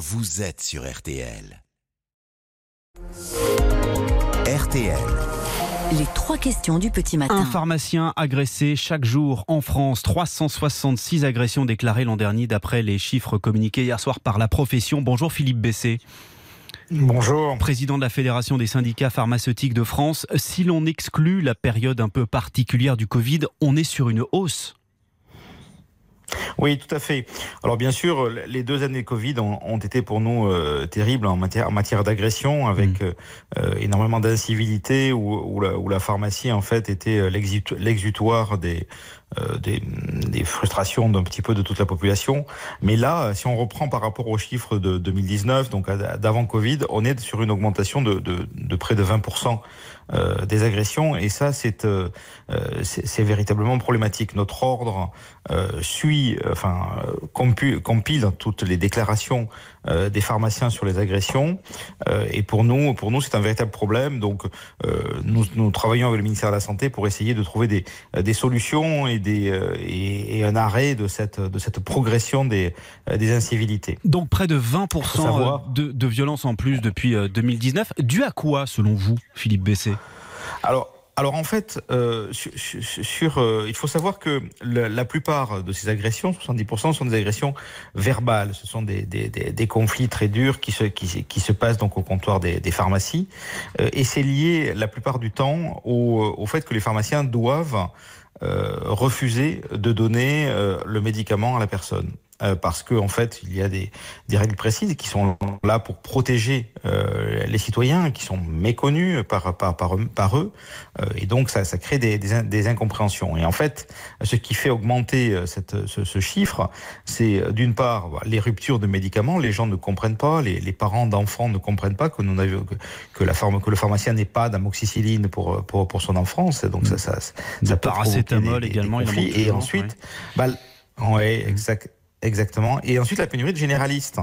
vous êtes sur RTL. RTL. Les trois questions du petit matin. Un pharmacien agressé chaque jour en France. 366 agressions déclarées l'an dernier d'après les chiffres communiqués hier soir par la profession. Bonjour Philippe Bessé. Bonjour. Président de la Fédération des syndicats pharmaceutiques de France. Si l'on exclut la période un peu particulière du Covid, on est sur une hausse. Oui, tout à fait. Alors bien sûr, les deux années Covid ont, été pour nous euh, terribles en matière, en matière d'agression, avec mm. euh, euh, énormément d'incivilité, où, la, où, la, pharmacie en fait était l'exutoire des, des, des, frustrations d'un petit peu de toute la population. Mais là, si on reprend par rapport aux chiffres de 2019, donc d'avant Covid, on est sur une augmentation de, près de 20% euh, des agressions. Et ça, c'est euh, véritablement problématique. Notre ordre euh, suit, enfin, compile toutes les déclarations des pharmaciens sur les agressions. et pour nous, pour nous, c'est un véritable problème. Donc, nous, travaillons avec le ministère de la Santé pour essayer de trouver des, solutions des, et, un arrêt de cette, de cette progression des, des incivilités. Donc, près de 20% de, de violence en plus depuis 2019. Dû à quoi, selon vous, Philippe Bessé alors, alors en fait, euh, sur, euh, il faut savoir que la, plupart de ces agressions, 70%, sont des agressions verbales. Ce sont des, des, des, conflits très durs qui se, qui, qui, se passent donc au comptoir des, pharmacies. Euh, et c'est lié la plupart du temps au, au, fait que les pharmaciens doivent refuser de donner le médicament à la personne. Euh, parce qu'en en fait, il y a des, des, règles précises qui sont là pour protéger euh, les citoyens, qui sont méconnus par, par, par, par eux, euh, et donc ça, ça crée des, des, des, incompréhensions. Et en fait, ce qui fait augmenter cette, ce, ce chiffre, c'est d'une part les ruptures de médicaments, les gens ne comprennent pas, les, les parents d'enfants ne comprennent pas que, nous que, que, la pharma, que le pharmacien n'est pas d'amoxicilline pour, pour, pour son enfant, donc ça, ça, ça, ça paracétamol également. et ensuite, bah, ouais, exact. Exactement. Et ensuite, la pénurie de généralistes.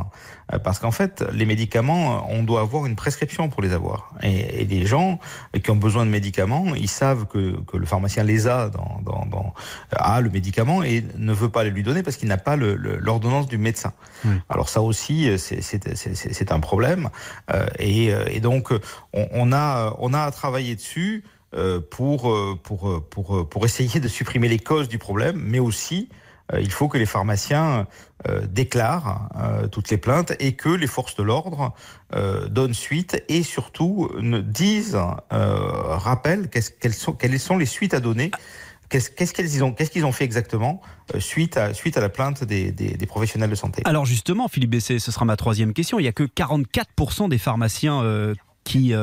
Euh, parce qu'en fait, les médicaments, on doit avoir une prescription pour les avoir. Et, et les gens qui ont besoin de médicaments, ils savent que, que le pharmacien les a dans, dans, dans, a le médicament et ne veut pas les lui donner parce qu'il n'a pas l'ordonnance le, du médecin. Alors ça aussi, c'est un problème. Euh, et, euh, et, donc, on, on, a, on a à travailler dessus pour, pour, pour, pour essayer de supprimer les causes du problème, mais aussi euh, il faut que les pharmaciens euh, déclarent euh, toutes les plaintes et que les forces de l'ordre donnent suite et surtout disent, rappellent quelles sont, les suites à donner. Qu'est-ce qu'ils ont, fait exactement suite à, la plainte des, professionnels de santé Alors justement, Philippe Bessé, ce sera ma troisième question. Il n'y a que 44% des pharmaciens qui...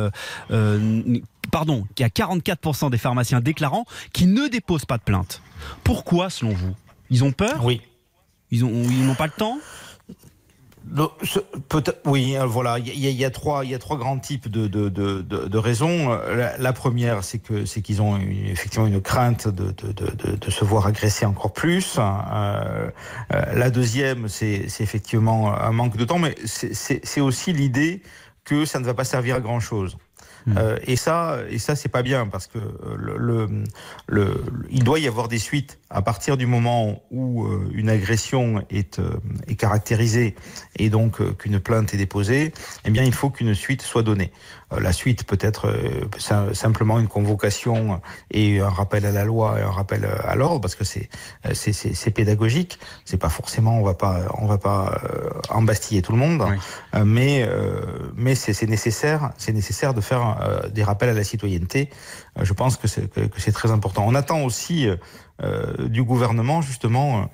pardon, il y a 44% des pharmaciens déclarants qui ne déposent pas de plainte. Pourquoi, selon vous? Ils ont peur Oui. Ils n'ont ils pas le temps oui, euh, voilà, il y, y, a trois, il y a trois grands types de, de, de, de raisons. La, la première, c'est que c'est qu'ils ont une, effectivement une crainte de, de, se voir agresser encore plus. Euh, euh, la deuxième, c'est effectivement un manque de temps, mais c'est aussi l'idée que ça ne va pas servir à grand chose. Hmm. Euh, et ça, et ça, c'est pas bien parce que euh, le, le, il doit y avoir des suites à partir du moment où euh, une agression est, est caractérisée et donc qu'une plainte est déposée. Eh bien, il faut qu'une suite soit donnée. la suite peut être simplement une convocation et un rappel à la loi et un rappel à l'ordre parce que c'est c'est pédagogique. C'est pas forcément, on va pas on va pas embastiller tout le monde, mais mais c'est nécessaire, c'est nécessaire de faire euh, des rappels à la citoyenneté. Euh, je pense que c'est très important. On attend aussi euh, du gouvernement justement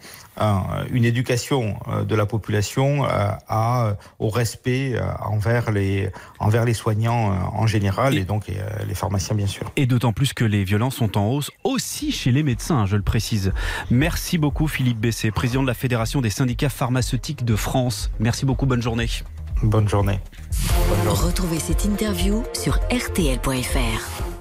une éducation de la population à, au respect envers les envers les soignants en général et, donc les pharmaciens bien sûr. Et d'autant plus que les violences sont en hausse aussi chez les médecins, je le précise. Merci beaucoup Philippe Bessé, président de la Fédération des syndicats pharmaceutiques de France. Merci beaucoup, bonne journée. Bonne journée. Retrouvez cette interview sur rtl.fr.